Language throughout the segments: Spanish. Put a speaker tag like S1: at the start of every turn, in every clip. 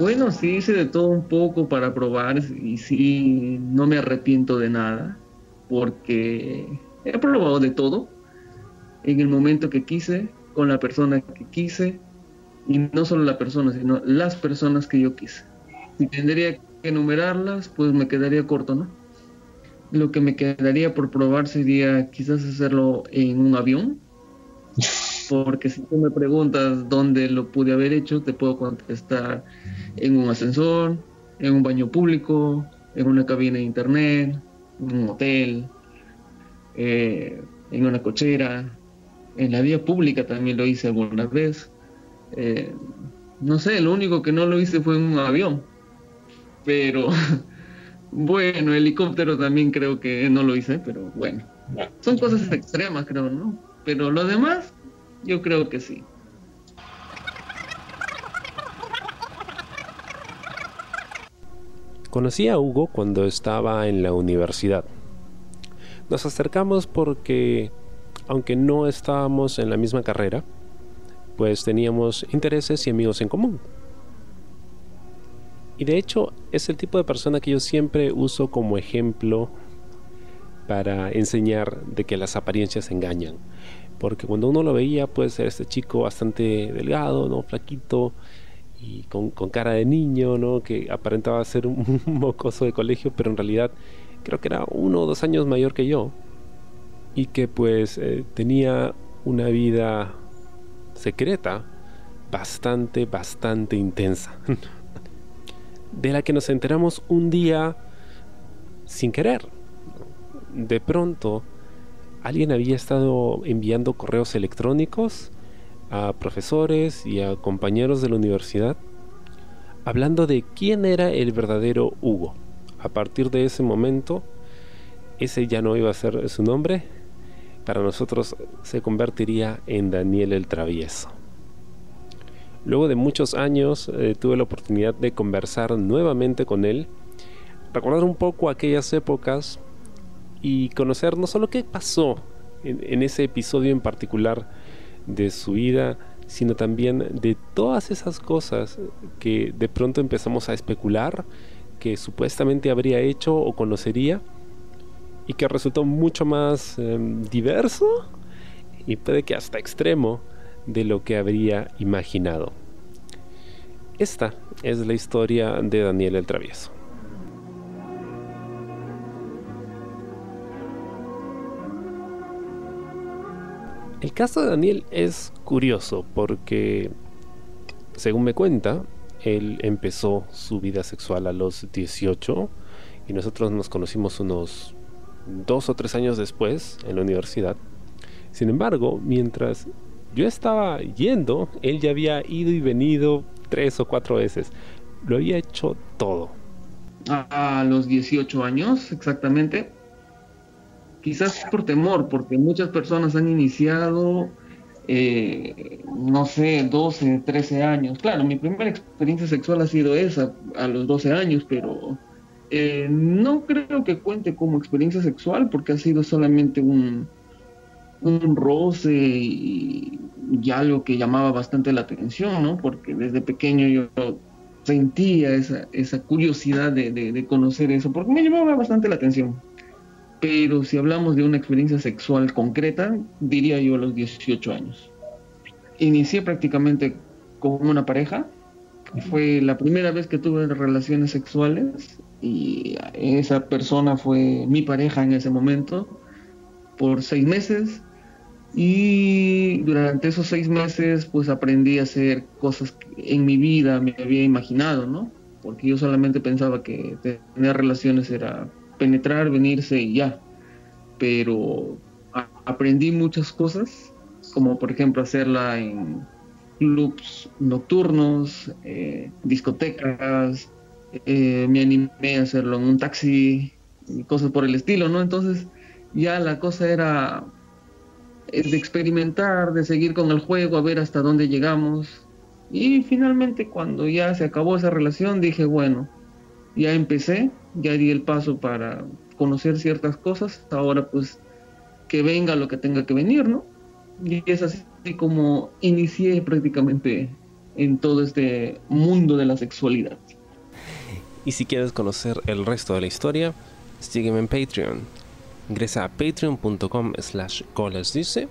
S1: Bueno, sí hice de todo un poco para probar y sí, no me arrepiento de nada, porque he probado de todo en el momento que quise, con la persona que quise, y no solo la persona, sino las personas que yo quise. Si tendría que enumerarlas, pues me quedaría corto, ¿no? Lo que me quedaría por probar sería quizás hacerlo en un avión, porque si tú me preguntas dónde lo pude haber hecho, te puedo contestar en un ascensor, en un baño público, en una cabina de internet, en un hotel, eh, en una cochera, en la vía pública también lo hice alguna vez. Eh, no sé, lo único que no lo hice fue en un avión. Pero bueno, helicóptero también creo que no lo hice, pero bueno. Son cosas extremas, creo, ¿no? Pero lo demás, yo creo que sí.
S2: Conocí a Hugo cuando estaba en la universidad. Nos acercamos porque, aunque no estábamos en la misma carrera, pues teníamos intereses y amigos en común. Y de hecho es el tipo de persona que yo siempre uso como ejemplo para enseñar de que las apariencias engañan. Porque cuando uno lo veía, puede ser este chico bastante delgado, ¿no? Flaquito y con, cara de niño, ¿no? Que aparentaba ser un mocoso de colegio, pero en realidad creo que era uno o dos años mayor que yo. Y que pues eh, tenía una vida secreta bastante, bastante intensa. de la que nos enteramos un día sin querer. De pronto, alguien había estado enviando correos electrónicos a profesores y a compañeros de la universidad hablando de quién era el verdadero Hugo. A partir de ese momento, ese ya no iba a ser su nombre, para nosotros se convertiría en Daniel el Travieso. Luego de muchos años eh, tuve la oportunidad de conversar nuevamente con él, recordar un poco aquellas épocas y conocer no solo qué pasó en, ese episodio en particular de su vida, sino también de todas esas cosas que de pronto empezamos a especular que supuestamente habría hecho o conocería y que resultó mucho más em, diverso y puede que hasta extremo de lo que habría imaginado. Esta es la historia de Daniel el Travieso. El caso de Daniel es curioso porque, según me cuenta, él empezó su vida sexual a los 18 y nosotros nos conocimos unos dos o tres años después en la universidad. Sin embargo, mientras yo estaba yendo, él ya había ido y venido tres o cuatro veces. Lo había hecho todo.
S1: A los 18 años, exactamente. Quizás por temor, porque muchas personas han iniciado, eh, no sé, 12, 13 años. Claro, mi primera experiencia sexual ha sido esa, a los 12 años, pero eh, no creo que cuente como experiencia sexual, porque ha sido solamente un, un roce y, algo que llamaba bastante la atención, ¿no? Porque desde pequeño yo sentía esa, esa curiosidad de, conocer eso, porque me llamaba bastante la atención. Pero si hablamos de una experiencia sexual concreta, diría yo a los 18 años. Inicié prácticamente con una pareja, fue la primera vez que tuve relaciones sexuales y esa persona fue mi pareja en ese momento por seis meses y durante esos seis meses, pues aprendí a hacer cosas que en mi vida me había imaginado, ¿no? Porque yo solamente pensaba que tener relaciones era penetrar, venirse y ya. Pero aprendí muchas cosas, como por ejemplo hacerla en clubs nocturnos, eh, discotecas, eh, me animé a hacerlo en un taxi, cosas por el estilo, ¿no? Entonces ya la cosa era de experimentar, de seguir con el juego, a ver hasta dónde llegamos. Y finalmente cuando ya se acabó esa relación dije, bueno, ya empecé, ya di el paso para conocer ciertas cosas, ahora pues que venga lo que tenga que venir, ¿no? Y es así como inicié prácticamente en todo este mundo de la sexualidad.
S2: Y si quieres conocer el resto de la historia, sígueme en Patreon. Ingresa a patreon.com slash dice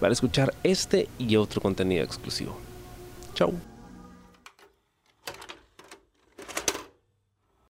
S2: para escuchar este y otro contenido exclusivo. Chao.